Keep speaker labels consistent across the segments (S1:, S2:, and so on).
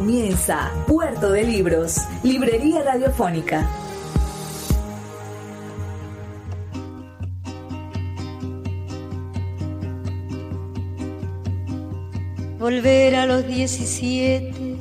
S1: Comienza Puerto de Libros, Librería Radiofónica.
S2: Volver a los 17,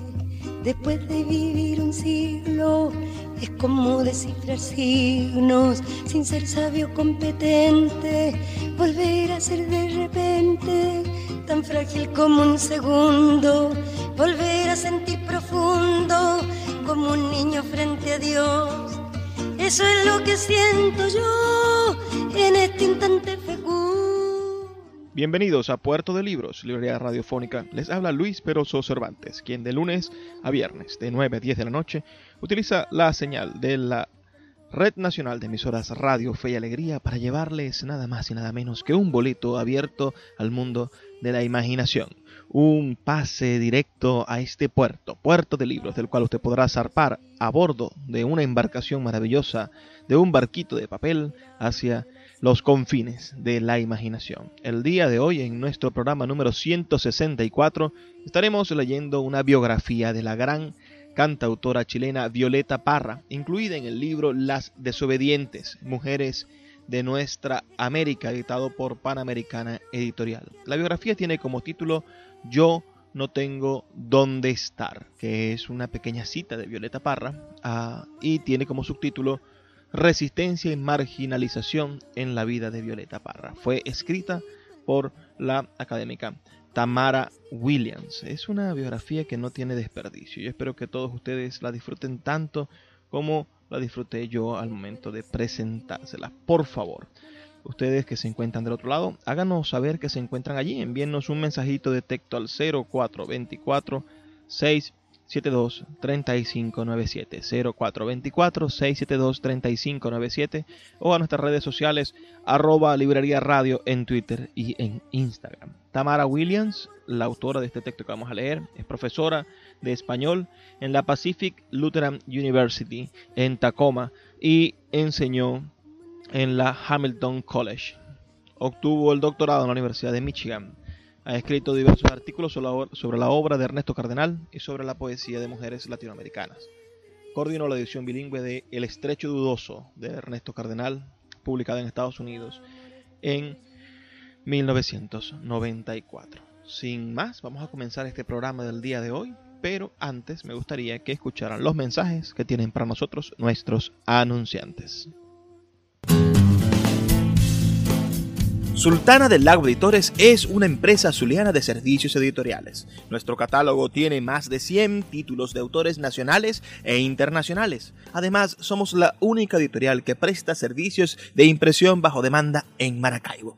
S2: después de vivir un siglo, es como descifrar signos sin ser sabio competente. Volver a ser de repente tan frágil como un segundo volver a sentir profundo como un niño frente a Dios. Eso es lo que siento yo en este instante fecundo.
S3: Bienvenidos a Puerto de Libros, librería radiofónica. Les habla Luis Peroso Cervantes, quien de lunes a viernes, de 9 a 10 de la noche, utiliza la señal de la Red Nacional de Emisoras Radio Fe y Alegría para llevarles nada más y nada menos que un boleto abierto al mundo de la imaginación un pase directo a este puerto, puerto de libros, del cual usted podrá zarpar a bordo de una embarcación maravillosa, de un barquito de papel, hacia los confines de la imaginación. El día de hoy, en nuestro programa número 164, estaremos leyendo una biografía de la gran cantautora chilena Violeta Parra, incluida en el libro Las desobedientes, mujeres de nuestra América, editado por Panamericana Editorial. La biografía tiene como título yo no tengo dónde estar, que es una pequeña cita de Violeta Parra ah, y tiene como subtítulo Resistencia y marginalización en la vida de Violeta Parra. Fue escrita por la académica Tamara Williams. Es una biografía que no tiene desperdicio. Yo espero que todos ustedes la disfruten tanto como la disfruté yo al momento de presentársela. Por favor, ustedes que se encuentran del otro lado, háganos saber que se encuentran allí. Envíennos un mensajito de texto al 0424 672 3597 0424 672 3597 o a nuestras redes sociales arroba librería radio en Twitter y en Instagram. Tamara Williams, la autora de este texto que vamos a leer, es profesora de español en la Pacific Lutheran University en Tacoma y enseñó en la Hamilton College. Obtuvo el doctorado en la Universidad de Michigan. Ha escrito diversos artículos sobre la obra de Ernesto Cardenal y sobre la poesía de mujeres latinoamericanas. Coordinó la edición bilingüe de El estrecho dudoso de Ernesto Cardenal, publicada en Estados Unidos en 1994. Sin más, vamos a comenzar este programa del día de hoy, pero antes me gustaría que escucharan los mensajes que tienen para nosotros nuestros anunciantes. Sultana del Lago Editores es una empresa zuliana de servicios editoriales. Nuestro catálogo tiene más de 100 títulos de autores nacionales e internacionales. Además, somos la única editorial que presta servicios de impresión bajo demanda en Maracaibo.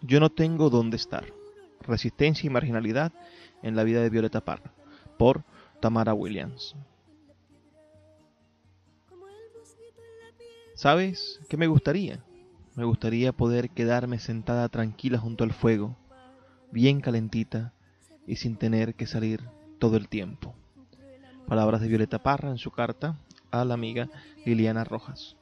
S3: Yo no tengo dónde estar. Resistencia y marginalidad en la vida de Violeta Parra, por Tamara Williams. ¿Sabes qué me gustaría? Me gustaría poder quedarme sentada tranquila junto al fuego, bien calentita y sin tener que salir todo el tiempo. Palabras de Violeta Parra en su carta a la amiga Liliana Rojas.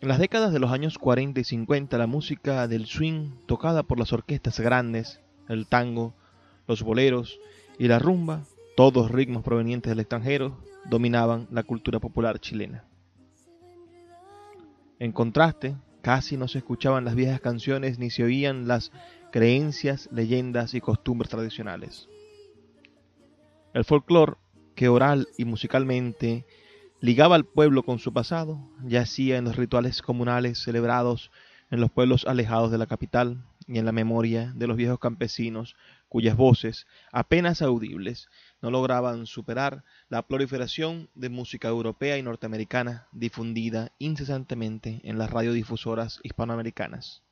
S3: En las décadas de los años 40 y 50, la música del swing, tocada por las orquestas grandes, el tango, los boleros y la rumba, todos ritmos provenientes del extranjero, dominaban la cultura popular chilena. En contraste, casi no se escuchaban las viejas canciones ni se oían las creencias, leyendas y costumbres tradicionales. El folclore, que oral y musicalmente ligaba al pueblo con su pasado, yacía en los rituales comunales celebrados en los pueblos alejados de la capital y en la memoria de los viejos campesinos cuyas voces, apenas audibles, no lograban superar la proliferación de música europea y norteamericana difundida incesantemente en las radiodifusoras hispanoamericanas.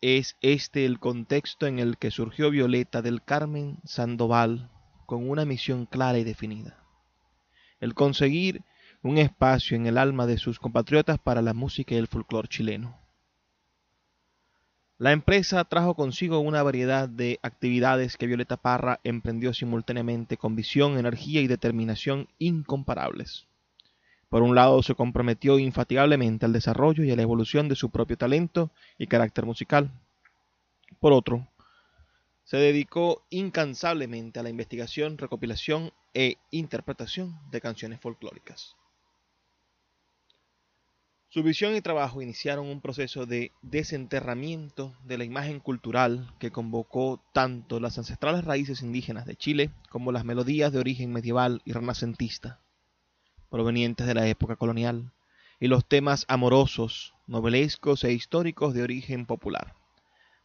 S3: Es este el contexto en el que surgió Violeta del Carmen Sandoval con una misión clara y definida el conseguir un espacio en el alma de sus compatriotas para la música y el folclore chileno. La empresa trajo consigo una variedad de actividades que Violeta Parra emprendió simultáneamente con visión, energía y determinación incomparables. Por un lado, se comprometió infatigablemente al desarrollo y a la evolución de su propio talento y carácter musical. Por otro, se dedicó incansablemente a la investigación, recopilación e interpretación de canciones folclóricas. Su visión y trabajo iniciaron un proceso de desenterramiento de la imagen cultural que convocó tanto las ancestrales raíces indígenas de Chile como las melodías de origen medieval y renacentista, provenientes de la época colonial, y los temas amorosos, novelescos e históricos de origen popular.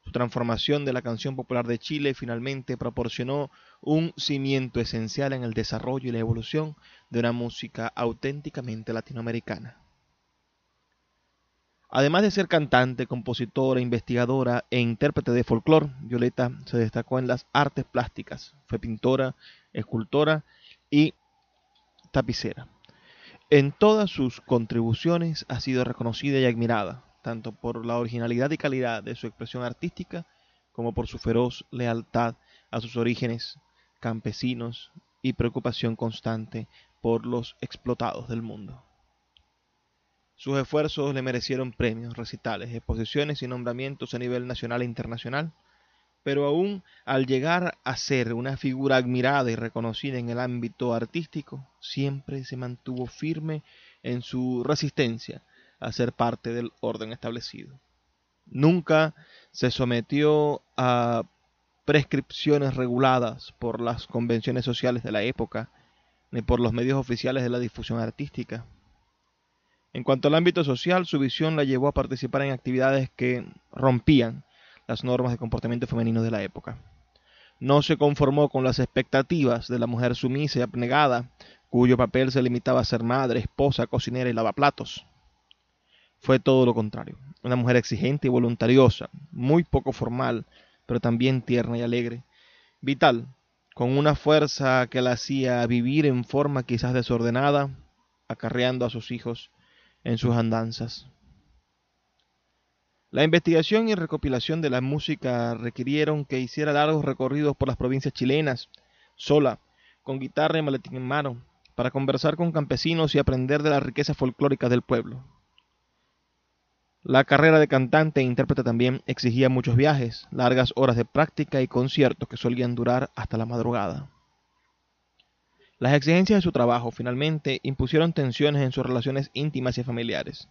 S3: Su transformación de la canción popular de Chile finalmente proporcionó un cimiento esencial en el desarrollo y la evolución de una música auténticamente latinoamericana. Además de ser cantante, compositora, investigadora e intérprete de folclore, Violeta se destacó en las artes plásticas. Fue pintora, escultora y tapicera. En todas sus contribuciones ha sido reconocida y admirada tanto por la originalidad y calidad de su expresión artística como por su feroz lealtad a sus orígenes campesinos y preocupación constante por los explotados del mundo. Sus esfuerzos le merecieron premios, recitales, exposiciones y nombramientos a nivel nacional e internacional, pero aún al llegar a ser una figura admirada y reconocida en el ámbito artístico, siempre se mantuvo firme en su resistencia a ser parte del orden establecido. Nunca se sometió a prescripciones reguladas por las convenciones sociales de la época, ni por los medios oficiales de la difusión artística. En cuanto al ámbito social, su visión la llevó a participar en actividades que rompían las normas de comportamiento femenino de la época. No se conformó con las expectativas de la mujer sumisa y abnegada, cuyo papel se limitaba a ser madre, esposa, cocinera y lavaplatos fue todo lo contrario. Una mujer exigente y voluntariosa, muy poco formal, pero también tierna y alegre. Vital, con una fuerza que la hacía vivir en forma quizás desordenada, acarreando a sus hijos en sus andanzas. La investigación y recopilación de la música requirieron que hiciera largos recorridos por las provincias chilenas, sola, con guitarra y maletín en mano, para conversar con campesinos y aprender de la riqueza folclórica del pueblo. La carrera de cantante e intérprete también exigía muchos viajes, largas horas de práctica y conciertos que solían durar hasta la madrugada. Las exigencias de su trabajo finalmente impusieron tensiones en sus relaciones íntimas y familiares.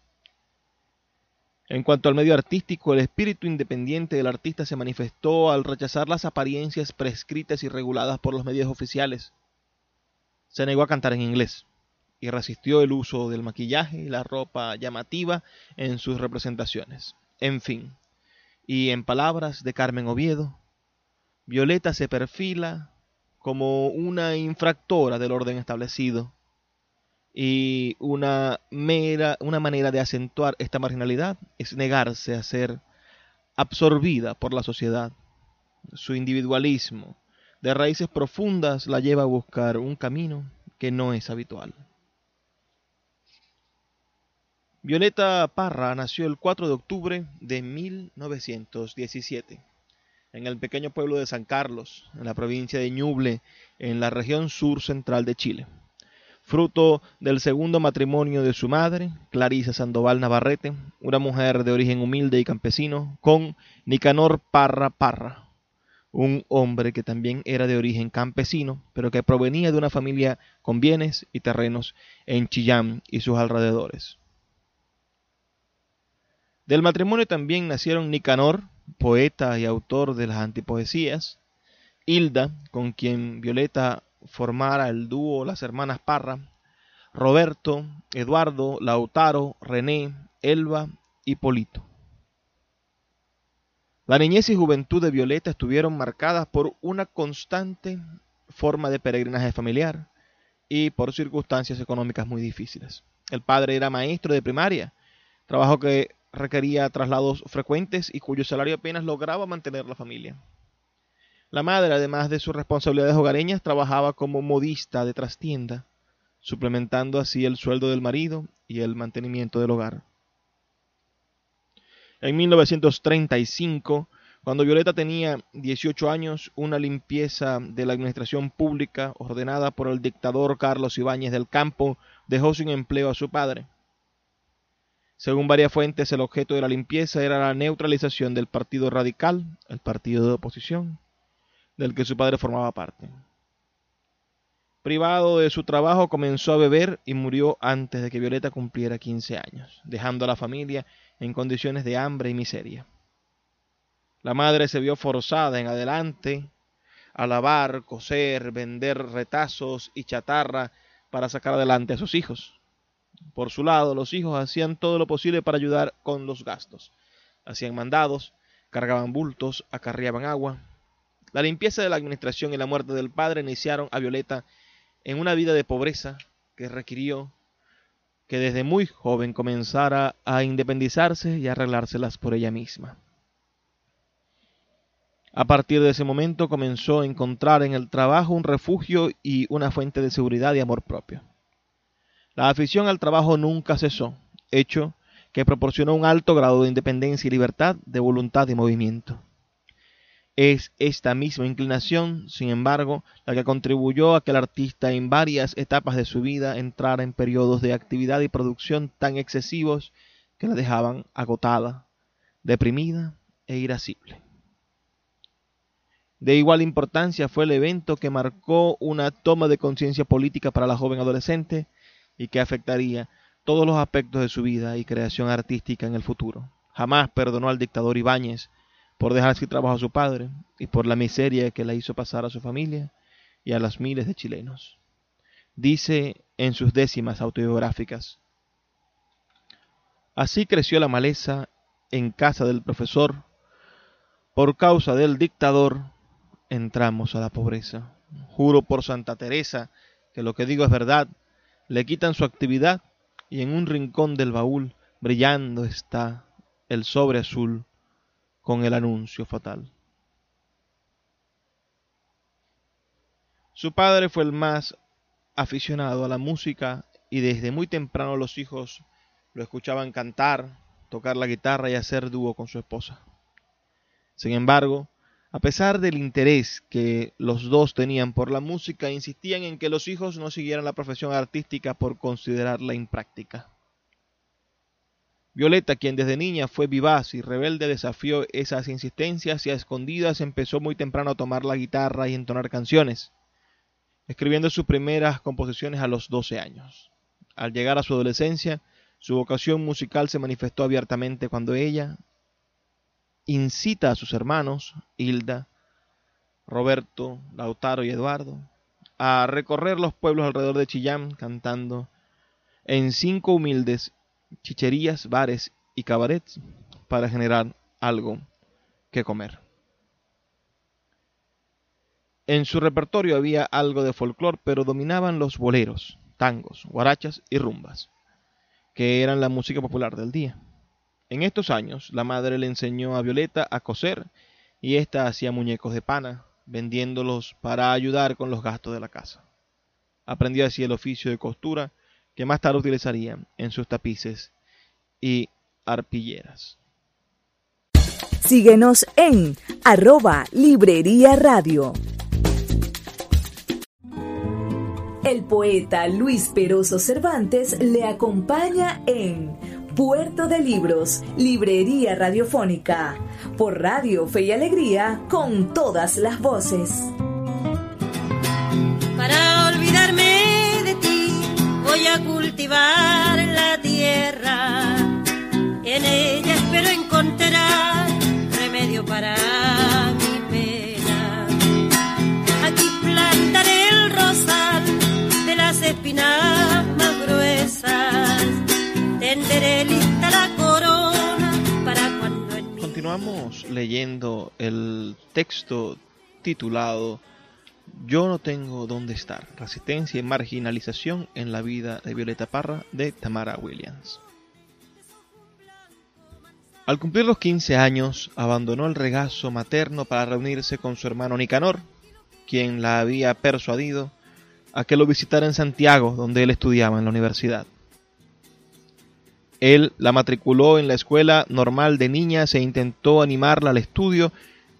S3: En cuanto al medio artístico, el espíritu independiente del artista se manifestó al rechazar las apariencias prescritas y reguladas por los medios oficiales. Se negó a cantar en inglés, y resistió el uso del maquillaje y la ropa llamativa en sus representaciones. En fin, y en palabras de Carmen Oviedo, Violeta se perfila como una infractora del orden establecido Y una, mera, una manera de acentuar esta marginalidad es negarse a ser absorbida por la sociedad. Su individualismo de raíces profundas la lleva a buscar un camino que no es habitual. Violeta Parra nació el 4 de octubre de 1917 en el pequeño pueblo de San Carlos, en la provincia de Ñuble, en la región sur central de Chile. Fruto del segundo matrimonio de su madre, Clarisa Sandoval Navarrete, una mujer de origen humilde y campesino, con Nicanor Parra Parra, un hombre que también era de origen campesino, pero que provenía de una familia con bienes y terrenos en Chillán y sus alrededores. Del matrimonio también nacieron Nicanor, poeta y autor de las antipoesías, Hilda, con quien Violeta formara el dúo Las Hermanas Parra, Roberto, Eduardo, Lautaro, René, Elba y Polito. La niñez y juventud de Violeta estuvieron marcadas por una constante forma de peregrinaje familiar y por circunstancias económicas muy difíciles. El padre era maestro de primaria, trabajo que requería traslados frecuentes y cuyo salario apenas lograba mantener la familia. La madre, además de sus responsabilidades hogareñas, trabajaba como modista de trastienda, suplementando así el sueldo del marido y el mantenimiento del hogar. En 1935, cuando Violeta tenía 18 años, una limpieza de la administración pública ordenada por el dictador Carlos Ibáñez del Campo dejó sin empleo a su padre. Según varias fuentes, el objeto de la limpieza era la neutralización del Partido Radical, el partido de oposición, del que su padre formaba parte. Privado de su trabajo, comenzó a beber y murió antes de que Violeta cumpliera 15 años, dejando a la familia en condiciones de hambre y miseria. La madre se vio forzada en adelante a lavar, coser, vender retazos y chatarra para sacar adelante a sus hijos. Por su lado, los hijos hacían todo lo posible para ayudar con los gastos. Hacían mandados, cargaban bultos, acarreaban agua. La limpieza de la administración y la muerte del padre iniciaron a Violeta en una vida de pobreza que requirió que desde muy joven comenzara a independizarse y arreglárselas por ella misma. A partir de ese momento comenzó a encontrar en el trabajo un refugio y una fuente de seguridad y amor propio. La afición al trabajo nunca cesó, hecho que proporcionó un alto grado de independencia y libertad de voluntad y movimiento. Es esta misma inclinación, sin embargo, la que contribuyó a que el artista en varias etapas de su vida entrara en periodos de actividad y producción tan excesivos que la dejaban agotada, deprimida e irascible. De igual importancia fue el evento que marcó una toma de conciencia política para la joven adolescente y que afectaría todos los aspectos de su vida y creación artística en el futuro. Jamás perdonó al dictador Ibáñez por dejar sin trabajo a su padre y por la miseria que le hizo pasar a su familia y a las miles de chilenos. Dice en sus décimas autobiográficas, Así creció la maleza en casa del profesor, por causa del dictador entramos a la pobreza. Juro por Santa Teresa que lo que digo es verdad, le quitan su actividad y en un rincón del baúl brillando está el sobre azul con el anuncio fatal. Su padre fue el más aficionado a la música y desde muy temprano los hijos lo escuchaban cantar, tocar la guitarra y hacer dúo con su esposa. Sin embargo, a pesar del interés que los dos tenían por la música, insistían en que los hijos no siguieran la profesión artística por considerarla impráctica. Violeta, quien desde niña fue vivaz y rebelde, desafió esas insistencias y a escondidas empezó muy temprano a tomar la guitarra y entonar canciones, escribiendo sus primeras composiciones a los 12 años. Al llegar a su adolescencia, su vocación musical se manifestó abiertamente cuando ella, incita a sus hermanos, Hilda, Roberto, Lautaro y Eduardo, a recorrer los pueblos alrededor de Chillán cantando en cinco humildes chicherías, bares y cabarets para generar algo que comer. En su repertorio había algo de folclore, pero dominaban los boleros, tangos, guarachas y rumbas, que eran la música popular del día. En estos años, la madre le enseñó a Violeta a coser y ésta hacía muñecos de pana, vendiéndolos para ayudar con los gastos de la casa. Aprendió así el oficio de costura que más tarde utilizaría en sus tapices y arpilleras.
S1: Síguenos en arroba Librería Radio. El poeta Luis Peroso Cervantes le acompaña en Puerto de Libros, Librería Radiofónica, por Radio Fe y Alegría, con todas las voces.
S2: Para olvidarme de ti, voy a cultivar la tierra. En ella espero encontrar remedio para mi pena. Aquí plantaré el rosal de las espinas más gruesas
S3: Continuamos leyendo el texto titulado Yo no tengo dónde estar, resistencia y marginalización en la vida de Violeta Parra de Tamara Williams. Al cumplir los 15 años, abandonó el regazo materno para reunirse con su hermano Nicanor, quien la había persuadido a que lo visitara en Santiago, donde él estudiaba en la universidad. Él la matriculó en la escuela normal de niñas e intentó animarla al estudio,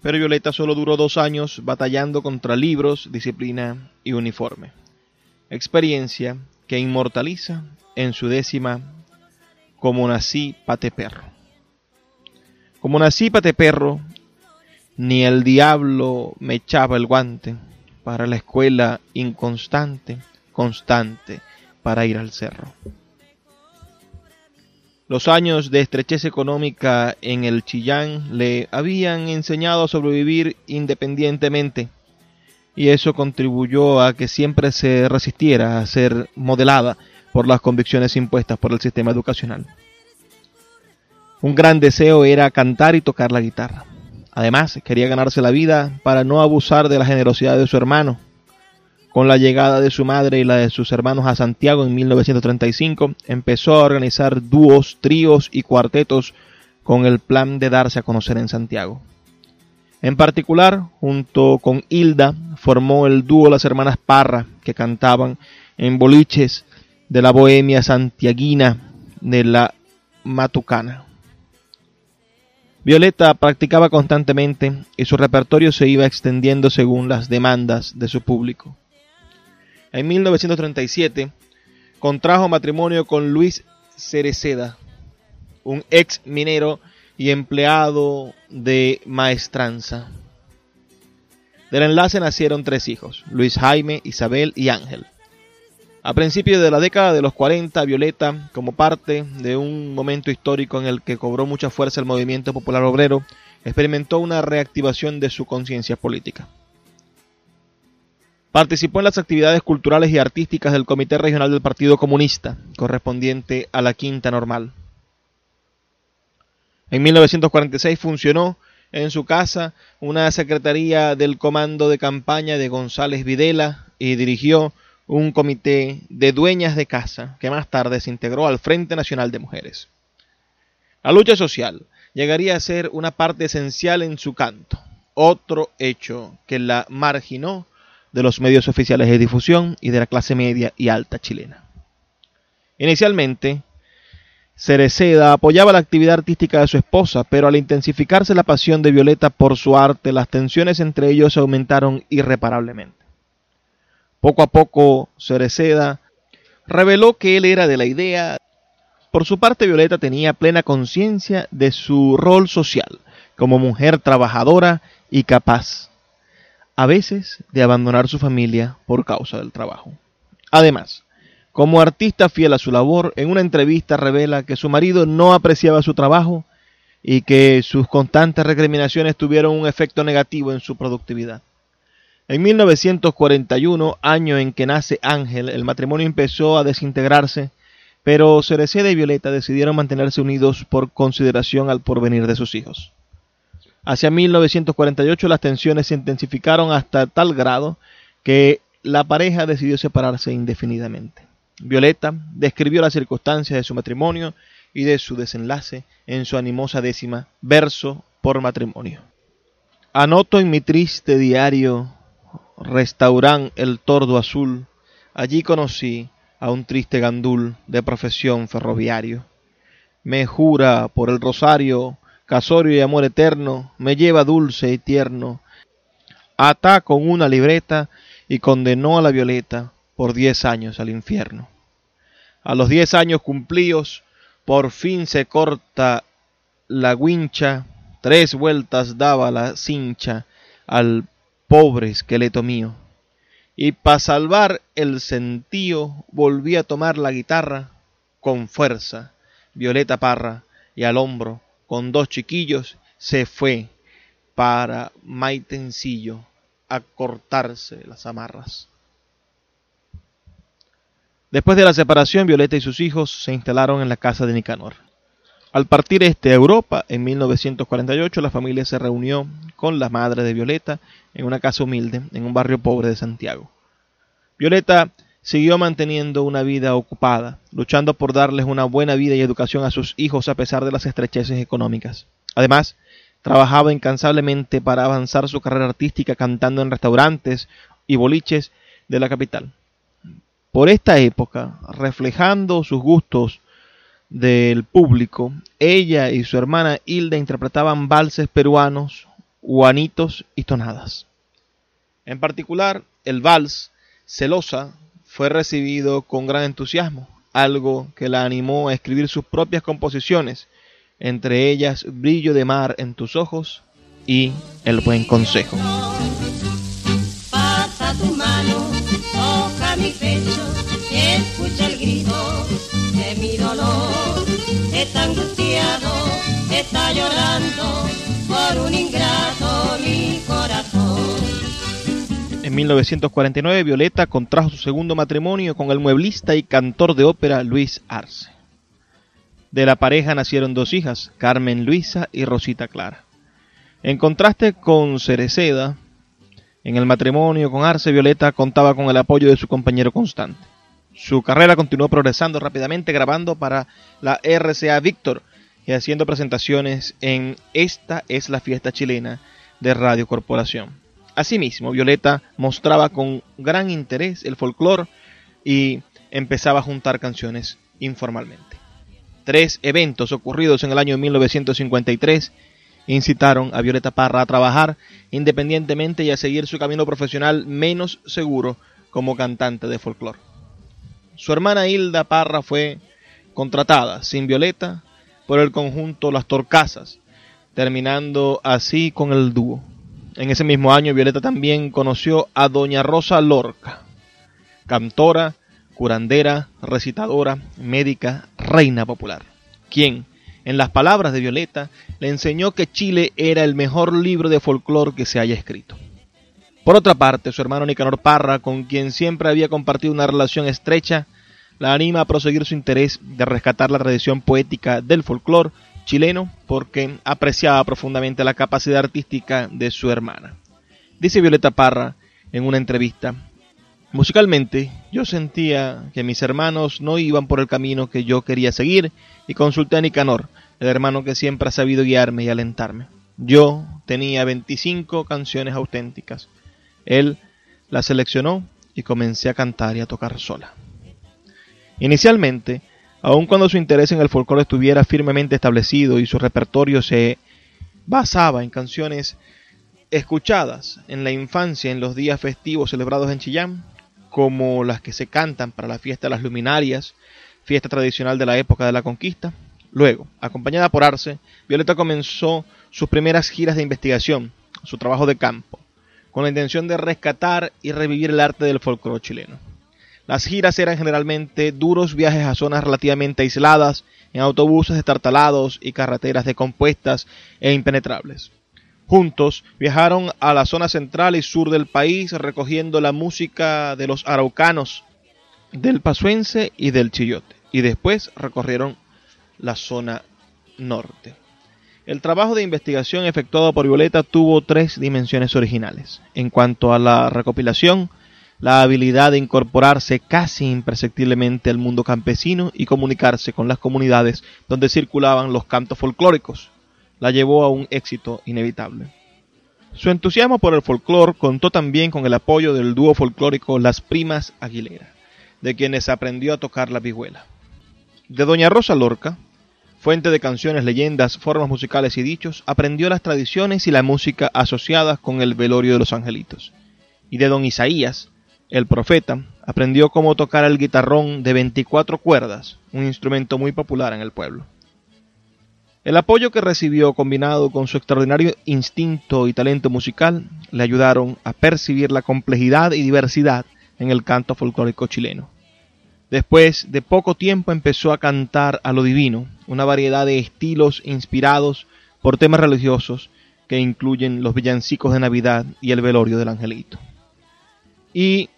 S3: pero Violeta solo duró dos años batallando contra libros, disciplina y uniforme. Experiencia que inmortaliza en su décima Como nací pate perro. Como nací pate perro, ni el diablo me echaba el guante para la escuela inconstante, constante para ir al cerro. Los años de estrechez económica en el Chillán le habían enseñado a sobrevivir independientemente y eso contribuyó a que siempre se resistiera a ser modelada por las convicciones impuestas por el sistema educacional. Un gran deseo era cantar y tocar la guitarra. Además, quería ganarse la vida para no abusar de la generosidad de su hermano, con la llegada de su madre y la de sus hermanos a Santiago en 1935, empezó a organizar dúos, tríos y cuartetos con el plan de darse a conocer en Santiago. En particular, junto con Hilda, formó el dúo Las Hermanas Parra, que cantaban en boliches de la bohemia santiaguina de la Matucana. Violeta practicaba constantemente y su repertorio se iba extendiendo según las demandas de su público. En 1937 contrajo matrimonio con Luis Cereceda, un ex minero y empleado de maestranza. Del enlace nacieron tres hijos, Luis Jaime, Isabel y Ángel. A principios de la década de los 40, Violeta, como parte de un momento histórico en el que cobró mucha fuerza el movimiento popular obrero, experimentó una reactivación de su conciencia política. Participó en las actividades culturales y artísticas del Comité Regional del Partido Comunista, correspondiente a la Quinta Normal. En 1946 funcionó en su casa una secretaría del comando de campaña de González Videla y dirigió un comité de dueñas de casa que más tarde se integró al Frente Nacional de Mujeres. La lucha social llegaría a ser una parte esencial en su canto, otro hecho que la marginó de los medios oficiales de difusión y de la clase media y alta chilena. Inicialmente, Cereceda apoyaba la actividad artística de su esposa, pero al intensificarse la pasión de Violeta por su arte, las tensiones entre ellos aumentaron irreparablemente. Poco a poco, Cereceda reveló que él era de la idea. Por su parte, Violeta tenía plena conciencia de su rol social como mujer trabajadora y capaz a veces de abandonar su familia por causa del trabajo. Además, como artista fiel a su labor, en una entrevista revela que su marido no apreciaba su trabajo y que sus constantes recriminaciones tuvieron un efecto negativo en su productividad. En 1941, año en que nace Ángel, el matrimonio empezó a desintegrarse, pero Cereceda y Violeta decidieron mantenerse unidos por consideración al porvenir de sus hijos. Hacia 1948 las tensiones se intensificaron hasta tal grado que la pareja decidió separarse indefinidamente. Violeta describió las circunstancias de su matrimonio y de su desenlace en su animosa décima, verso por matrimonio. Anoto en mi triste diario, restaurán el tordo azul, allí conocí a un triste gandul de profesión ferroviario. Me jura por el rosario, casorio y amor eterno, me lleva dulce y tierno, ata con una libreta y condenó a la Violeta por diez años al infierno. A los diez años cumplidos, por fin se corta la guincha, tres vueltas daba la cincha al pobre esqueleto mío. Y para salvar el sentío volví a tomar la guitarra con fuerza. Violeta Parra y al hombro, con dos chiquillos, se fue para Maitencillo a cortarse las amarras. Después de la separación, Violeta y sus hijos se instalaron en la casa de Nicanor. Al partir este a Europa, en 1948, la familia se reunió con la madre de Violeta en una casa humilde en un barrio pobre de Santiago. Violeta siguió manteniendo una vida ocupada, luchando por darles una buena vida y educación a sus hijos a pesar de las estrecheces económicas. Además, trabajaba incansablemente para avanzar su carrera artística cantando en restaurantes y boliches de la capital. Por esta época, reflejando sus gustos del público, ella y su hermana Hilda interpretaban valses peruanos, guanitos y tonadas. En particular, el vals Celosa fue recibido con gran entusiasmo, algo que la animó a escribir sus propias composiciones, entre ellas Brillo de mar en tus ojos y El buen consejo.
S2: Pasa tu mano, toca mi pecho escucha el grito de mi dolor. Está angustiado, está llorando por un ingrato mi corazón.
S3: En 1949, Violeta contrajo su segundo matrimonio con el mueblista y cantor de ópera Luis Arce. De la pareja nacieron dos hijas, Carmen Luisa y Rosita Clara. En contraste con Cereceda, en el matrimonio con Arce, Violeta contaba con el apoyo de su compañero constante. Su carrera continuó progresando rápidamente grabando para la RCA Víctor y haciendo presentaciones en Esta es la fiesta chilena de Radio Corporación. Asimismo, Violeta mostraba con gran interés el folclore y empezaba a juntar canciones informalmente. Tres eventos ocurridos en el año 1953 incitaron a Violeta Parra a trabajar independientemente y a seguir su camino profesional menos seguro como cantante de folclore. Su hermana Hilda Parra fue contratada sin Violeta por el conjunto Las Torcasas, terminando así con el dúo. En ese mismo año Violeta también conoció a Doña Rosa Lorca, cantora, curandera, recitadora, médica, reina popular, quien, en las palabras de Violeta, le enseñó que Chile era el mejor libro de folclore que se haya escrito. Por otra parte, su hermano Nicanor Parra, con quien siempre había compartido una relación estrecha, la anima a proseguir su interés de rescatar la tradición poética del folclore chileno porque apreciaba profundamente la capacidad artística de su hermana. Dice Violeta Parra en una entrevista, Musicalmente, yo sentía que mis hermanos no iban por el camino que yo quería seguir y consulté a Nicanor, el hermano que siempre ha sabido guiarme y alentarme. Yo tenía 25 canciones auténticas. Él las seleccionó y comencé a cantar y a tocar sola. Inicialmente, aun cuando su interés en el folclore estuviera firmemente establecido y su repertorio se basaba en canciones escuchadas en la infancia en los días festivos celebrados en Chillán, como las que se cantan para la fiesta de las luminarias, fiesta tradicional de la época de la conquista. Luego, acompañada por Arce, Violeta comenzó sus primeras giras de investigación, su trabajo de campo, con la intención de rescatar y revivir el arte del folclore chileno. Las giras eran generalmente duros viajes a zonas relativamente aisladas, en autobuses destartalados y carreteras decompuestas e impenetrables. Juntos viajaron a la zona central y sur del país recogiendo la música de los araucanos, del pasuense y del chillote, y después recorrieron la zona norte. El trabajo de investigación efectuado por Violeta tuvo tres dimensiones originales. En cuanto a la recopilación, la habilidad de incorporarse casi imperceptiblemente al mundo campesino y comunicarse con las comunidades donde circulaban los cantos folclóricos, la llevó a un éxito inevitable. Su entusiasmo por el folclore contó también con el apoyo del dúo folclórico Las Primas Aguilera, de quienes aprendió a tocar la vihuela. De Doña Rosa Lorca, fuente de canciones, leyendas, formas musicales y dichos, aprendió las tradiciones y la música asociadas con el velorio de los angelitos. Y de Don Isaías, el profeta, aprendió cómo tocar el guitarrón de 24 cuerdas, un instrumento muy popular en el pueblo. El apoyo que recibió combinado con su extraordinario instinto y talento musical le ayudaron a percibir la complejidad y diversidad en el canto folclórico chileno. Después de poco tiempo empezó a cantar a lo divino, una variedad de estilos inspirados por temas religiosos que incluyen los villancicos de Navidad y el velorio del angelito. Y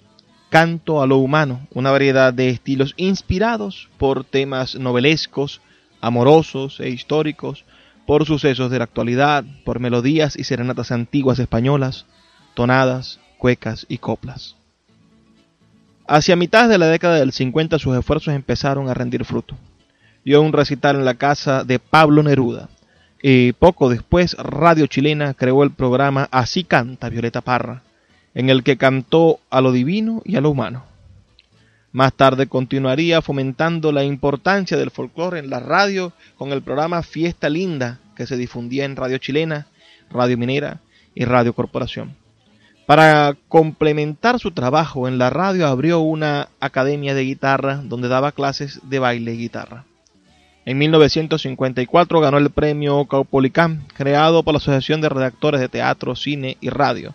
S3: canto a lo humano, una variedad de estilos inspirados por temas novelescos, amorosos e históricos, por sucesos de la actualidad, por melodías y serenatas antiguas españolas, tonadas, cuecas y coplas. Hacia mitad de la década del 50 sus esfuerzos empezaron a rendir fruto. Dio un recital en la casa de Pablo Neruda y poco después Radio Chilena creó el programa Así canta Violeta Parra, en el que cantó a lo divino y a lo humano. Más tarde continuaría fomentando la importancia del folclore en la radio con el programa Fiesta Linda que se difundía en Radio Chilena, Radio Minera y Radio Corporación. Para complementar su trabajo en la radio abrió una academia de guitarra donde daba clases de baile y guitarra. En 1954 ganó el premio Caupolicán, creado por la Asociación de Redactores de Teatro, Cine y Radio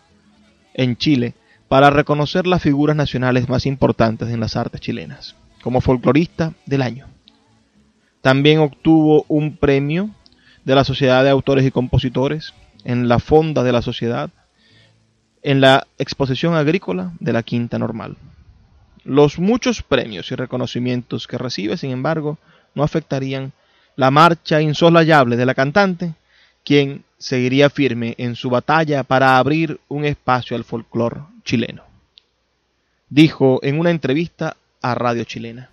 S3: en Chile, para reconocer las figuras nacionales más importantes en las artes chilenas, como folclorista del año. También obtuvo un premio de la Sociedad de Autores y Compositores en la Fonda de la Sociedad en la exposición agrícola de la Quinta Normal. Los muchos premios y reconocimientos que recibe, sin embargo, no afectarían la marcha insoslayable de la cantante, quien seguiría firme en su batalla para abrir un espacio al folclore chileno. Dijo en una entrevista a Radio Chilena.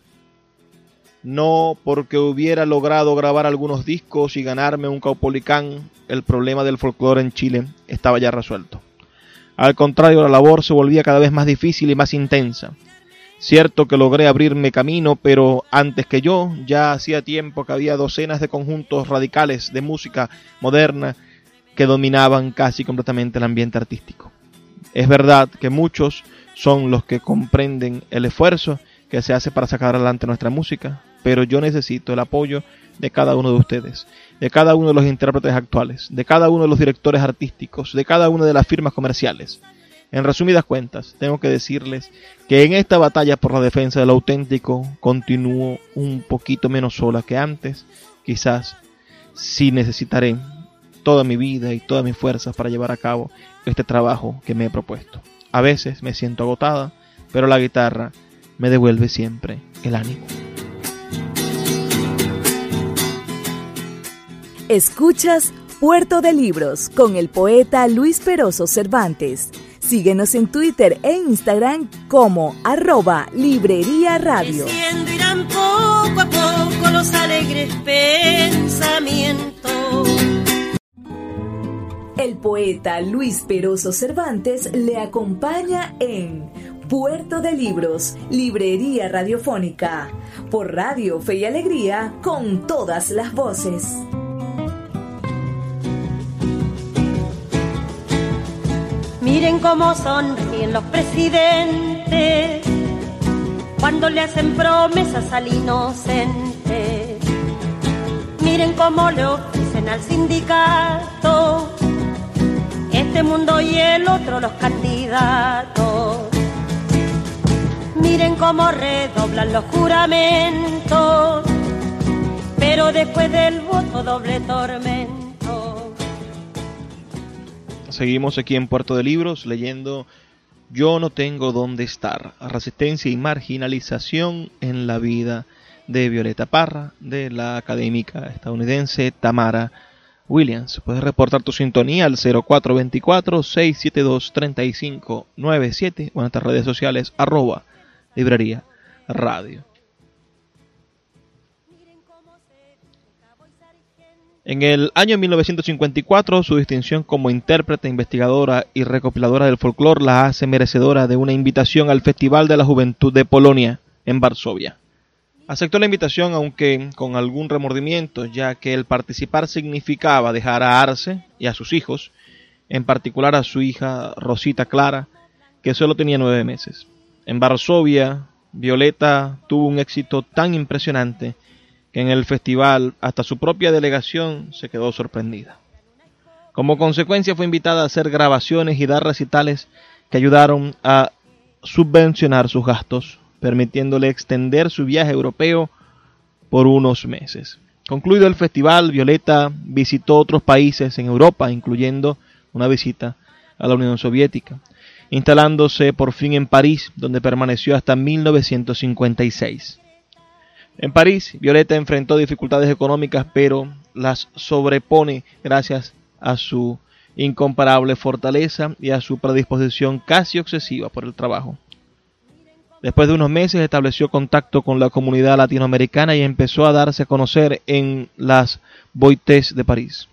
S3: No porque hubiera logrado grabar algunos discos y ganarme un caupolicán, el problema del folclore en Chile estaba ya resuelto. Al contrario, la labor se volvía cada vez más difícil y más intensa. Cierto que logré abrirme camino, pero antes que yo ya hacía tiempo que había docenas de conjuntos radicales de música moderna que dominaban casi completamente el ambiente artístico. Es verdad que muchos son los que comprenden el esfuerzo que se hace para sacar adelante nuestra música, pero yo necesito el apoyo de cada uno de ustedes, de cada uno de los intérpretes actuales, de cada uno de los directores artísticos, de cada una de las firmas comerciales. En resumidas cuentas, tengo que decirles que en esta batalla por la defensa del auténtico continúo un poquito menos sola que antes. Quizás sí necesitaré toda mi vida y todas mis fuerzas para llevar a cabo este trabajo que me he propuesto. A veces me siento agotada, pero la guitarra me devuelve siempre el ánimo.
S1: Escuchas Puerto de Libros con el poeta Luis Peroso Cervantes. Síguenos en Twitter e Instagram como arroba Librería Radio.
S2: irán poco a poco los alegres pensamientos
S1: el poeta Luis Peroso Cervantes le acompaña en Puerto de Libros, Librería Radiofónica, por Radio Fe y Alegría, con todas las voces.
S2: Miren cómo sonríen los presidentes cuando le hacen promesas al inocente. Miren cómo le ofrecen al sindicato este mundo y el otro los candidatos. Miren cómo redoblan los juramentos, pero después del voto doble tormento.
S3: Seguimos aquí en Puerto de Libros leyendo Yo no tengo dónde estar, resistencia y marginalización en la vida de Violeta Parra, de la académica estadounidense Tamara Williams. Puedes reportar tu sintonía al 0424-672-3597 o en nuestras redes sociales arroba librería radio. En el año 1954, su distinción como intérprete, investigadora y recopiladora del folclore la hace merecedora de una invitación al Festival de la Juventud de Polonia en Varsovia. Aceptó la invitación aunque con algún remordimiento, ya que el participar significaba dejar a Arce y a sus hijos, en particular a su hija Rosita Clara, que solo tenía nueve meses. En Varsovia, Violeta tuvo un éxito tan impresionante que en el festival hasta su propia delegación se quedó sorprendida. Como consecuencia fue invitada a hacer grabaciones y dar recitales que ayudaron a subvencionar sus gastos permitiéndole extender su viaje europeo por unos meses. Concluido el festival, Violeta visitó otros países en Europa, incluyendo una visita a la Unión Soviética, instalándose por fin en París, donde permaneció hasta 1956. En París, Violeta enfrentó dificultades económicas, pero las sobrepone gracias a su incomparable fortaleza y a su predisposición casi obsesiva por el trabajo. Después de unos meses estableció contacto con la comunidad latinoamericana y empezó a darse a conocer en las Boites de París.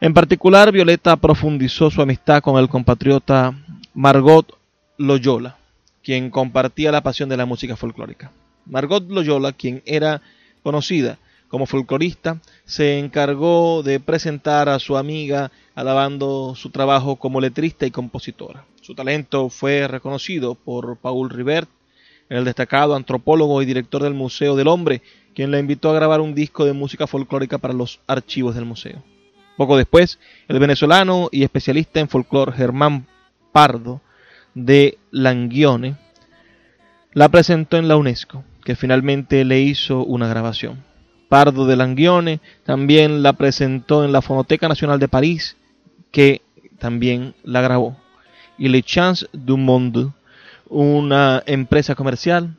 S3: En particular, Violeta profundizó su amistad con el compatriota Margot Loyola, quien compartía la pasión de la música folclórica. Margot Loyola, quien era conocida como folclorista, se encargó de presentar a su amiga alabando su trabajo como letrista y compositora. Su talento fue reconocido por Paul Rivert, el destacado antropólogo y director del Museo del Hombre, quien la invitó a grabar un disco de música folclórica para los archivos del museo. Poco después, el venezolano y especialista en folclore Germán Pardo de Languione la presentó en la UNESCO, que finalmente le hizo una grabación. Pardo de Languione también la presentó en la Fonoteca Nacional de París, que también la grabó y Le Chance du Monde, una empresa comercial,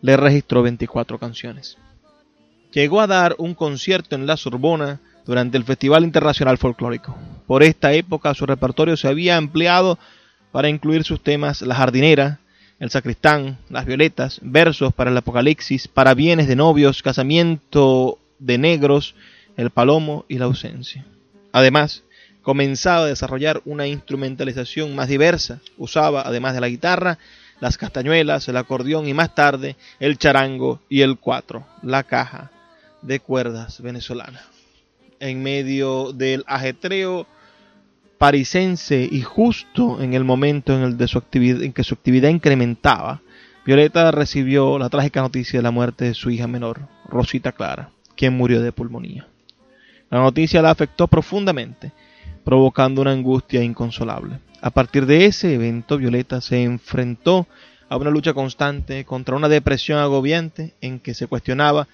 S3: le registró 24 canciones. Llegó a dar un concierto en La Sorbona durante el Festival Internacional Folclórico. Por esta época su repertorio se había ampliado para incluir sus temas La jardinera, El sacristán, Las violetas, versos para el apocalipsis, para bienes de novios, casamiento de negros, El palomo y la ausencia. Además, comenzaba a desarrollar una instrumentalización más diversa. Usaba, además de la guitarra, las castañuelas, el acordeón y más tarde el charango y el cuatro, la caja de cuerdas venezolana. En medio del ajetreo parisense y justo en el momento en, el en que su actividad incrementaba, Violeta recibió la trágica noticia de la muerte de su hija menor, Rosita Clara, quien murió de pulmonía. La noticia la afectó profundamente provocando una angustia inconsolable. A partir de ese evento, Violeta se enfrentó a una lucha constante contra una depresión agobiante en que se cuestionaba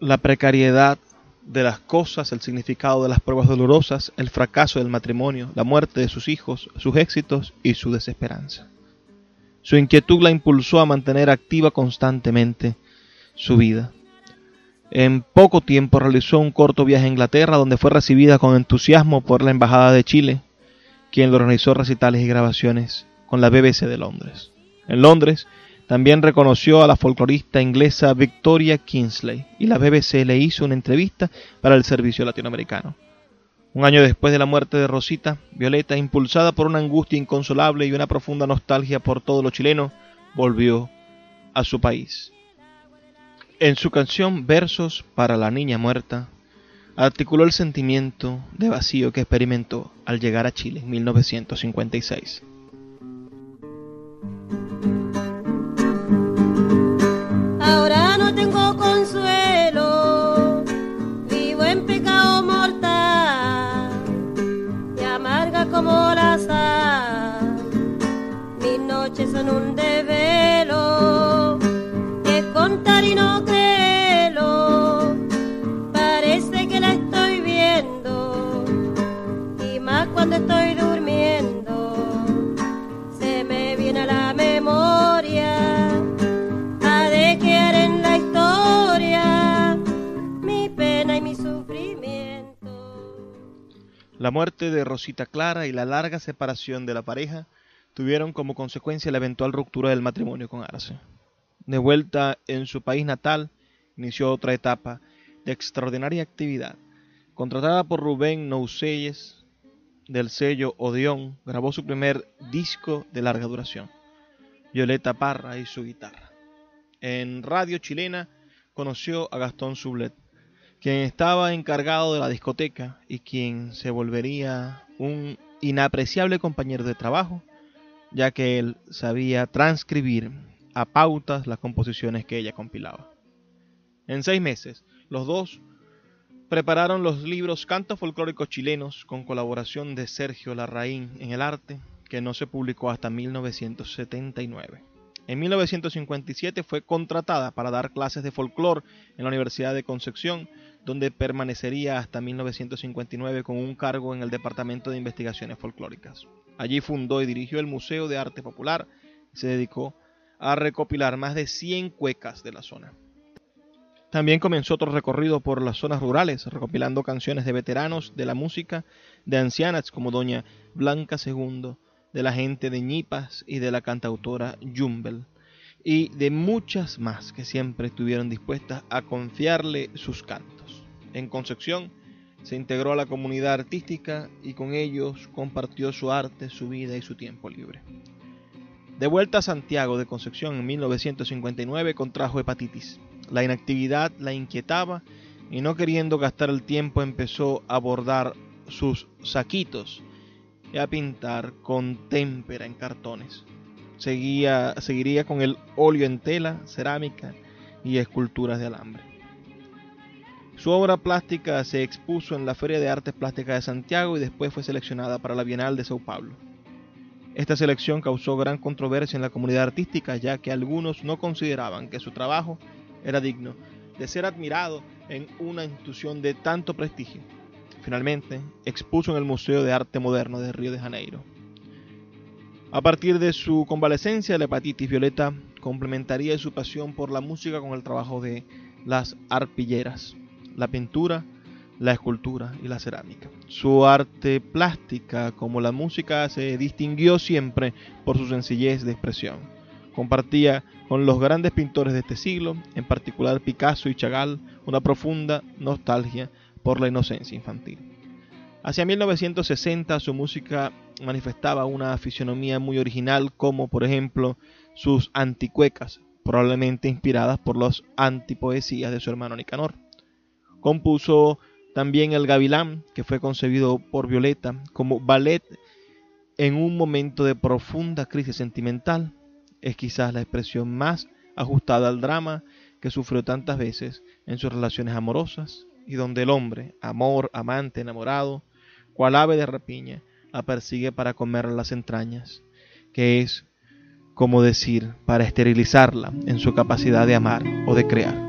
S3: la precariedad de las cosas, el significado de las pruebas dolorosas, el fracaso del matrimonio, la muerte de sus hijos, sus éxitos y su desesperanza. Su inquietud la impulsó a mantener activa constantemente su vida. En poco tiempo realizó un corto viaje a Inglaterra donde fue recibida con entusiasmo por la Embajada de Chile, quien le organizó recitales y grabaciones con la BBC de Londres. En Londres también reconoció a la folclorista inglesa Victoria Kingsley y la BBC le hizo una entrevista para el servicio latinoamericano. Un año después de la muerte de Rosita, Violeta, impulsada por una angustia inconsolable y una profunda nostalgia por todo lo chileno, volvió a su país. En su canción Versos para la Niña Muerta, articuló el sentimiento de vacío que experimentó al llegar a Chile en 1956.
S4: Ahora no tengo consuelo, La
S3: muerte de Rosita Clara y la larga separación de la pareja tuvieron como consecuencia la eventual ruptura del matrimonio con Arce. De vuelta en su país natal, inició otra etapa de extraordinaria actividad. Contratada por Rubén Nouseyes del sello Odeón, grabó su primer disco de larga duración, Violeta Parra y su guitarra. En radio chilena conoció a Gastón Sublet, quien estaba encargado de la discoteca y quien se volvería un inapreciable compañero de trabajo, ya que él sabía transcribir a pautas las composiciones que ella compilaba. En seis meses, los dos prepararon los libros Cantos Folclóricos Chilenos con colaboración de Sergio Larraín en el arte, que no se publicó hasta 1979. En 1957 fue contratada para dar clases de folclore en la Universidad de Concepción, donde permanecería hasta 1959 con un cargo en el Departamento de Investigaciones Folclóricas. Allí fundó y dirigió el Museo de Arte Popular y se dedicó a recopilar más de 100 cuecas de la zona. También comenzó otro recorrido por las zonas rurales, recopilando canciones de veteranos de la música, de ancianas como doña Blanca II, de la gente de Ñipas y de la cantautora Jumbel, y de muchas más que siempre estuvieron dispuestas a confiarle sus cantos. En Concepción se integró a la comunidad artística y con ellos compartió su arte, su vida y su tiempo libre. De vuelta a Santiago de Concepción en 1959 contrajo hepatitis. La inactividad la inquietaba y no queriendo gastar el tiempo empezó a bordar sus saquitos y a pintar con témpera en cartones. Seguía, seguiría con el óleo en tela, cerámica y esculturas de alambre. Su obra plástica se expuso en la Feria de Artes Plásticas de Santiago y después fue seleccionada para la Bienal de Sao Paulo. Esta selección causó gran controversia en la comunidad artística ya que algunos no consideraban que su trabajo era digno de ser admirado en una institución de tanto prestigio. Finalmente, expuso en el Museo de Arte Moderno de Río de Janeiro. A partir de su convalecencia, la hepatitis violeta complementaría su pasión por la música con el trabajo de las arpilleras, la pintura, la escultura y la cerámica. Su arte plástica, como la música, se distinguió siempre por su sencillez de expresión. Compartía con los grandes pintores de este siglo, en particular Picasso y Chagall, una profunda nostalgia por la inocencia infantil. Hacia 1960 su música manifestaba una fisionomía muy original como por ejemplo sus anticuecas, probablemente inspiradas por las antipoesías de su hermano Nicanor. Compuso también El Gavilán, que fue concebido por Violeta como ballet en un momento de profunda crisis sentimental. Es quizás la expresión más ajustada al drama que sufrió tantas veces en sus relaciones amorosas y donde el hombre, amor, amante, enamorado, cual ave de rapiña, la persigue para comerle las entrañas, que es como decir, para esterilizarla en su capacidad de amar o de crear.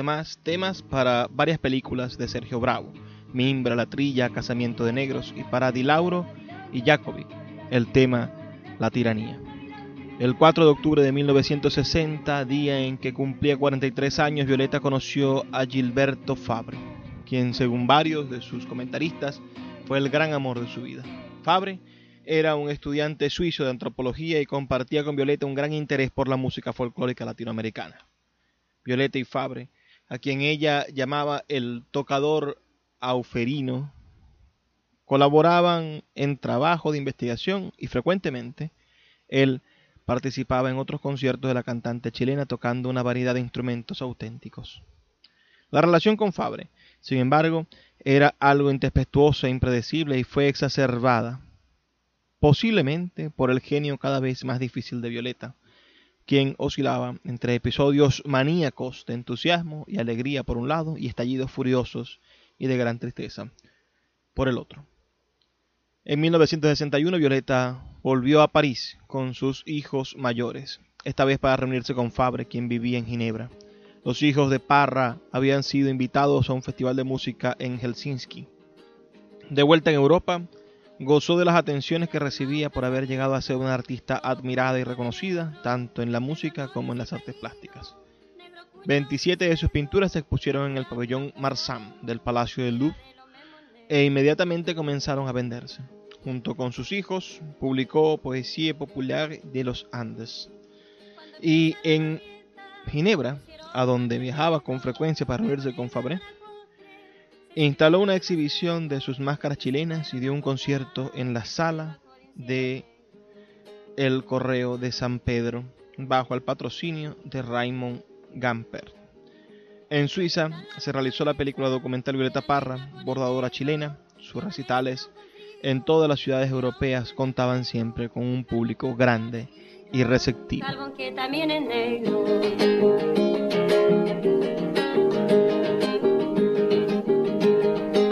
S3: Además temas para varias películas de Sergio Bravo, Mimbra, La Trilla, Casamiento de Negros y para Dilauro y Jacobi, el tema La Tiranía. El 4 de octubre de 1960, día en que cumplía 43 años, Violeta conoció a Gilberto Fabre, quien según varios de sus comentaristas fue el gran amor de su vida. Fabre era un estudiante suizo de antropología y compartía con Violeta un gran interés por la música folclórica latinoamericana. Violeta y Fabre, a quien ella llamaba el tocador auferino, colaboraban en trabajo de investigación y frecuentemente él participaba en otros conciertos de la cantante chilena tocando una variedad de instrumentos auténticos. La relación con Fabre, sin embargo, era algo intempestuosa e impredecible y fue exacerbada, posiblemente por el genio cada vez más difícil de Violeta, quien oscilaba entre episodios maníacos de entusiasmo y alegría por un lado y estallidos furiosos y de gran tristeza por el otro. En 1961 Violeta volvió a París con sus hijos mayores, esta vez para reunirse con Fabre, quien vivía en Ginebra. Los hijos de Parra habían sido invitados a un festival de música en Helsinki. De vuelta en Europa, gozó de las atenciones que recibía por haber llegado a ser una artista admirada y reconocida, tanto en la música como en las artes plásticas. 27 de sus pinturas se expusieron en el pabellón Marsan del Palacio del Louvre e inmediatamente comenzaron a venderse. Junto con sus hijos, publicó Poesía Popular de los Andes. Y en Ginebra, a donde viajaba con frecuencia para reunirse con Fabre, instaló una exhibición de sus máscaras chilenas y dio un concierto en la sala de El Correo de San Pedro, bajo el patrocinio de Raymond Gamper. En Suiza se realizó la película documental Violeta Parra, bordadora chilena. Sus recitales en todas las ciudades europeas contaban siempre con un público grande y receptivo.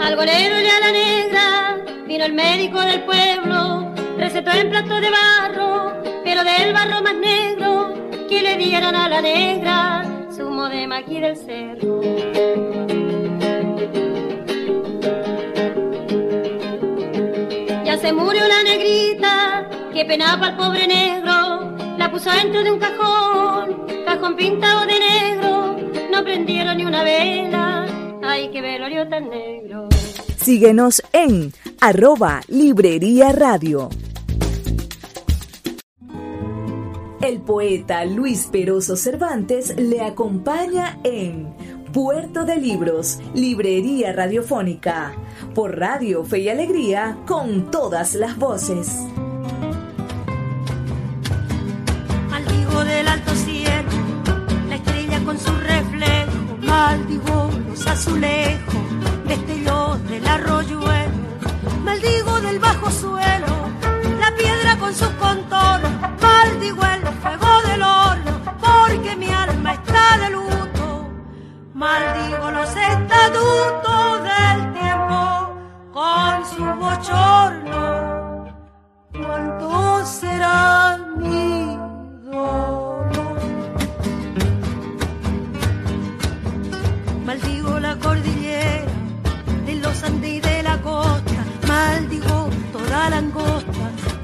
S5: Al golero y a la negra vino el médico del pueblo, recetó en plato de barro, pero del barro más negro que le dieran a la negra zumo de maqui del cerro. Ya se murió la negrita que penaba al pobre negro, la puso dentro de un cajón, cajón pintado de negro, no prendieron ni una vela, ay que velorio tan negro.
S1: Síguenos en arroba Librería Radio. El poeta Luis Peroso Cervantes le acompaña en Puerto de Libros, Librería Radiofónica, por Radio Fe y Alegría, con todas las voces.
S2: Maldigo del alto cielo, la estrella con su reflejo, maldigo los azulejos, maldigo el fuego del horno, porque mi alma está de luto. Maldigo los estatutos del tiempo con su bochorno. ¿Cuánto será mi dolor? Maldigo la cordillera de los Andes y de la costa, maldigo toda la angosta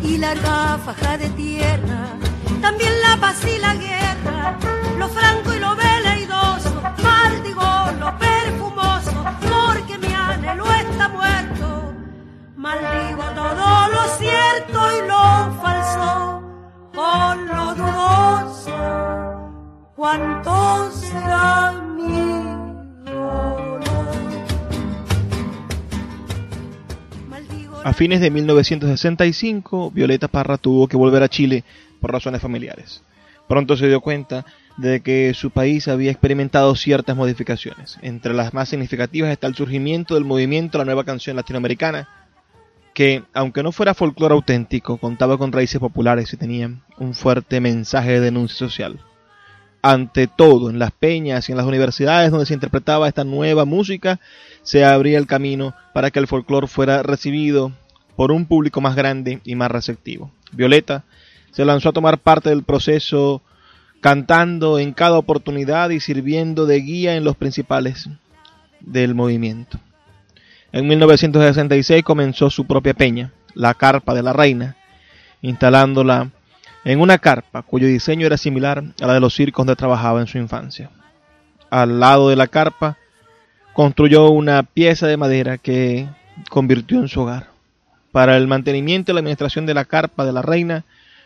S2: y larga faja de tierra, también la paz y la guerra, lo franco y lo veleidoso, maldigo lo perfumoso, porque mi anhelo está muerto, maldigo todo lo cierto y lo falso, con lo dudoso, cuánto será mi.
S3: A fines de 1965, Violeta Parra tuvo que volver a Chile por razones familiares. Pronto se dio cuenta de que su país había experimentado ciertas modificaciones. Entre las más significativas está el surgimiento del movimiento La Nueva Canción Latinoamericana, que, aunque no fuera folclore auténtico, contaba con raíces populares y tenía un fuerte mensaje de denuncia social. Ante todo, en las peñas y en las universidades donde se interpretaba esta nueva música, se abría el camino para que el folclore fuera recibido por un público más grande y más receptivo. Violeta se lanzó a tomar parte del proceso cantando en cada oportunidad y sirviendo de guía en los principales del movimiento. En 1966 comenzó su propia peña, la Carpa de la Reina, instalándola en una carpa cuyo diseño era similar a la de los circos donde trabajaba en su infancia. Al lado de la carpa construyó una pieza de madera que convirtió en su hogar. Para el mantenimiento y la administración de la carpa de la reina,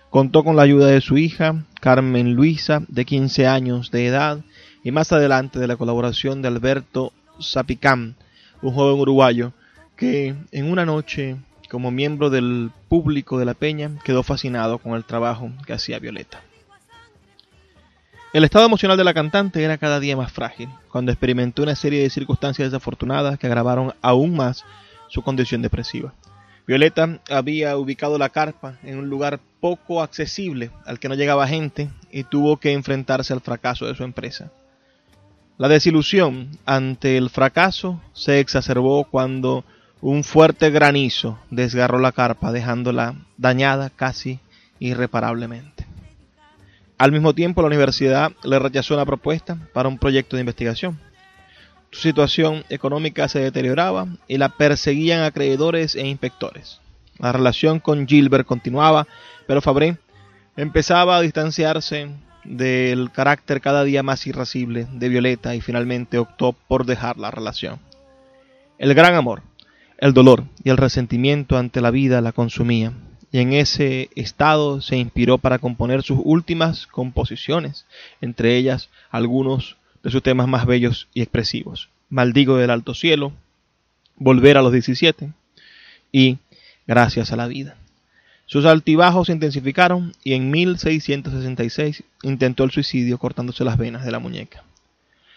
S3: contó con la ayuda de su hija, Carmen Luisa, de 15 años de edad, y más adelante de la colaboración de Alberto Zapicán, un joven uruguayo que en una noche, como miembro del público de la peña, quedó fascinado con el trabajo que hacía Violeta. El estado emocional de la cantante era cada día más frágil, cuando experimentó una serie de circunstancias desafortunadas que agravaron aún más su condición depresiva. Violeta había ubicado la carpa en un lugar poco accesible al que no llegaba gente y tuvo que enfrentarse al fracaso de su empresa. La desilusión ante el fracaso se exacerbó cuando un fuerte granizo desgarró la carpa dejándola dañada casi irreparablemente. Al mismo tiempo, la universidad le rechazó una propuesta para un proyecto de investigación. Su situación económica se deterioraba y la perseguían acreedores e inspectores. La relación con Gilbert continuaba, pero Fabré empezaba a distanciarse del carácter cada día más irascible de Violeta y finalmente optó por dejar la relación. El gran amor, el dolor y el resentimiento ante la vida la consumían y en ese estado se inspiró para componer sus últimas composiciones, entre ellas algunos de sus temas más bellos y expresivos. Maldigo del alto cielo, Volver a los 17 y Gracias a la vida. Sus altibajos se intensificaron y en 1666 intentó el suicidio cortándose las venas de la muñeca.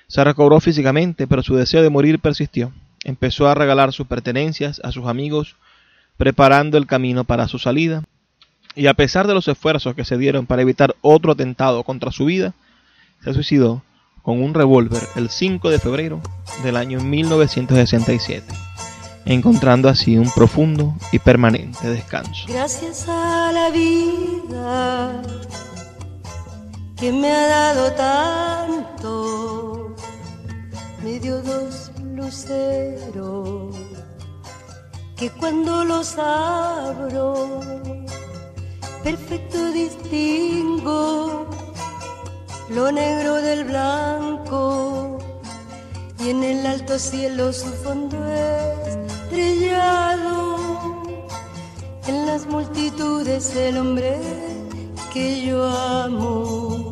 S3: Se recobró físicamente, pero su deseo de morir persistió. Empezó a regalar sus pertenencias a sus amigos preparando el camino para su salida, y a pesar de los esfuerzos que se dieron para evitar otro atentado contra su vida, se suicidó con un revólver el 5 de febrero del año 1967, encontrando así un profundo y permanente descanso.
S2: Gracias a la vida que me ha dado tanto, me dio dos que cuando los abro, perfecto distingo lo negro del blanco y en el alto cielo su fondo estrellado. En las multitudes el hombre que yo amo.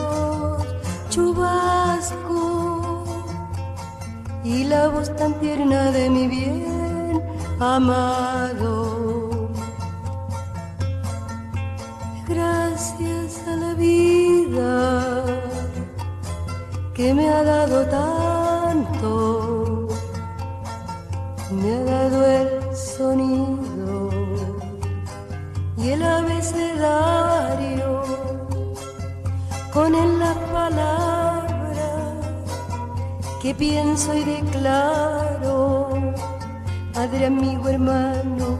S2: chubascos y la voz tan tierna de mi bien amado. Gracias a la vida que me ha dado tanto, que pienso y declaro, Padre, amigo, hermano,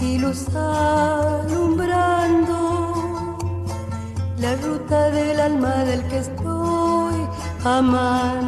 S2: y luz alumbrando la ruta del alma del que estoy amando.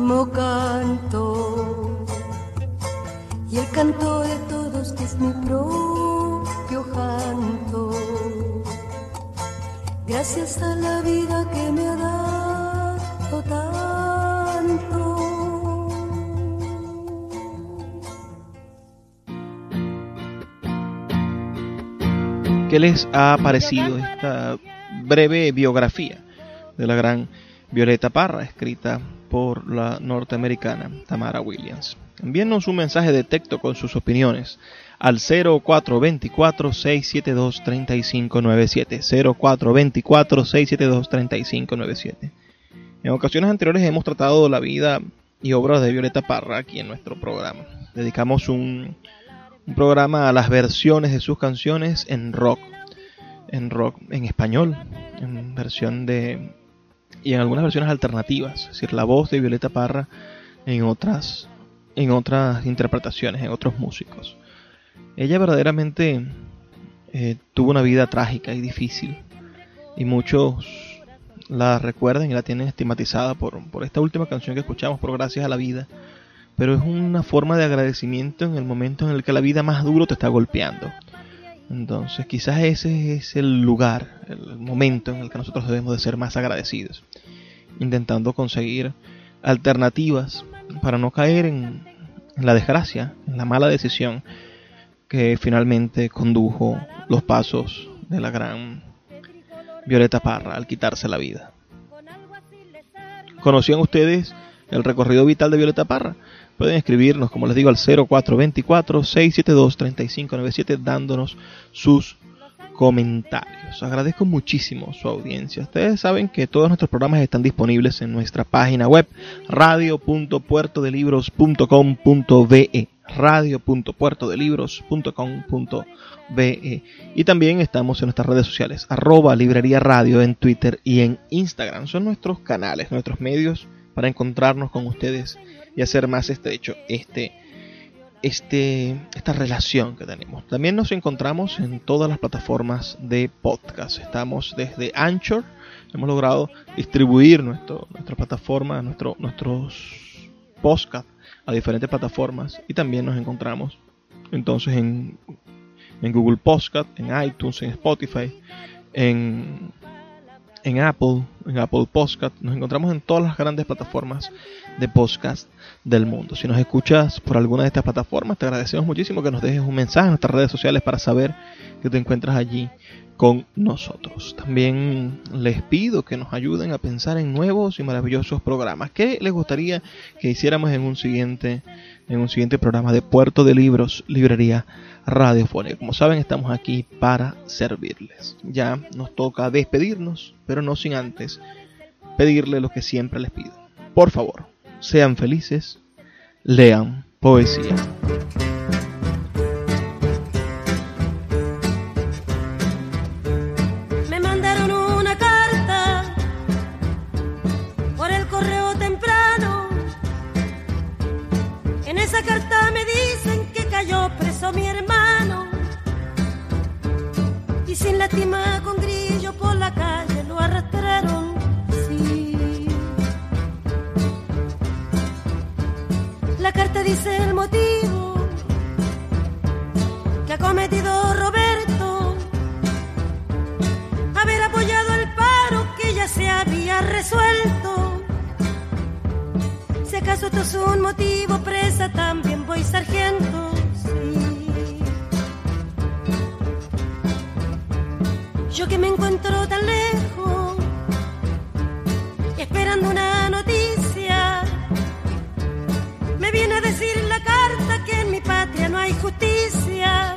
S2: mismo canto y el canto de todos que es mi propio canto. Gracias a la vida que me ha dado tanto.
S3: ¿Qué les ha parecido esta breve biografía de la gran Violeta Parra, escrita por la norteamericana Tamara Williams? Envíenos un mensaje de texto con sus opiniones al 0424-672-3597. 0424-672-3597. En ocasiones anteriores hemos tratado la vida y obras de Violeta Parra aquí en nuestro programa. Dedicamos un, un programa a las versiones de sus canciones en rock, en rock en español, en versión de y en algunas versiones alternativas, es decir, la voz de Violeta Parra en otras en otras interpretaciones, en otros músicos. Ella verdaderamente eh, tuvo una vida trágica y difícil y muchos la recuerdan y la tienen estigmatizada por, por esta última canción que escuchamos, por Gracias a la Vida pero es una forma de agradecimiento en el momento en el que la vida más duro te está golpeando. Entonces quizás ese es el lugar, el momento en el que nosotros debemos de ser más agradecidos, intentando conseguir alternativas para no caer en, la desgracia, en la mala decisión que finalmente condujo los pasos de la gran Violeta Parra al quitarse la vida. ¿Conocían ustedes el recorrido vital de Violeta Parra? Pueden escribirnos, como les digo, al 0424-672-3597 dándonos sus comentarios. Agradezco muchísimo su audiencia. Ustedes saben que todos nuestros programas están disponibles en nuestra página web radio.puertodelibros.com.be radio.puertodelibros.com.be y también estamos en nuestras redes sociales arroba librería radio en Twitter y en Instagram. Son nuestros canales, nuestros medios para encontrarnos con ustedes y hacer más estrecho este, este, esta relación que tenemos. También nos encontramos en todas las plataformas de podcast. Estamos desde Anchor, hemos logrado distribuir nuestro, nuestra plataforma, nuestro, nuestros podcast a diferentes plataformas y también nos encontramos entonces en, en Google Podcast, en iTunes, en Spotify, en en Apple, en Apple Podcast. Nos encontramos en todas las grandes plataformas de podcast del mundo. Si nos escuchas por alguna de estas plataformas, te agradecemos muchísimo que nos dejes un mensaje en nuestras redes sociales para saber que te encuentras allí con nosotros. También les pido que nos ayuden a pensar en nuevos y maravillosos programas. ¿Qué les gustaría que hiciéramos en un siguiente, en un siguiente programa de Puerto de Libros, Librería Radiofónica? Como saben, estamos aquí para servirles. Ya nos toca despedirnos, pero no sin antes pedirle lo que siempre les pido. Por favor, sean felices, lean poesía.
S2: Mi hermano. Y sin lástima con grillo por la calle lo arrastraron. Sí. La carta dice el motivo que ha cometido Roberto haber apoyado el paro que ya se había resuelto. Si acaso esto es un motivo, presa también voy sargento. Yo que me encuentro tan lejos, esperando una noticia, me viene a decir la carta que en mi patria no hay justicia.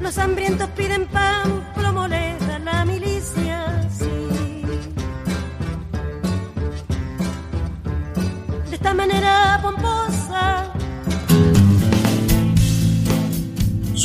S2: Los hambrientos piden pan, lo molesta la milicia, sí. De
S6: esta manera,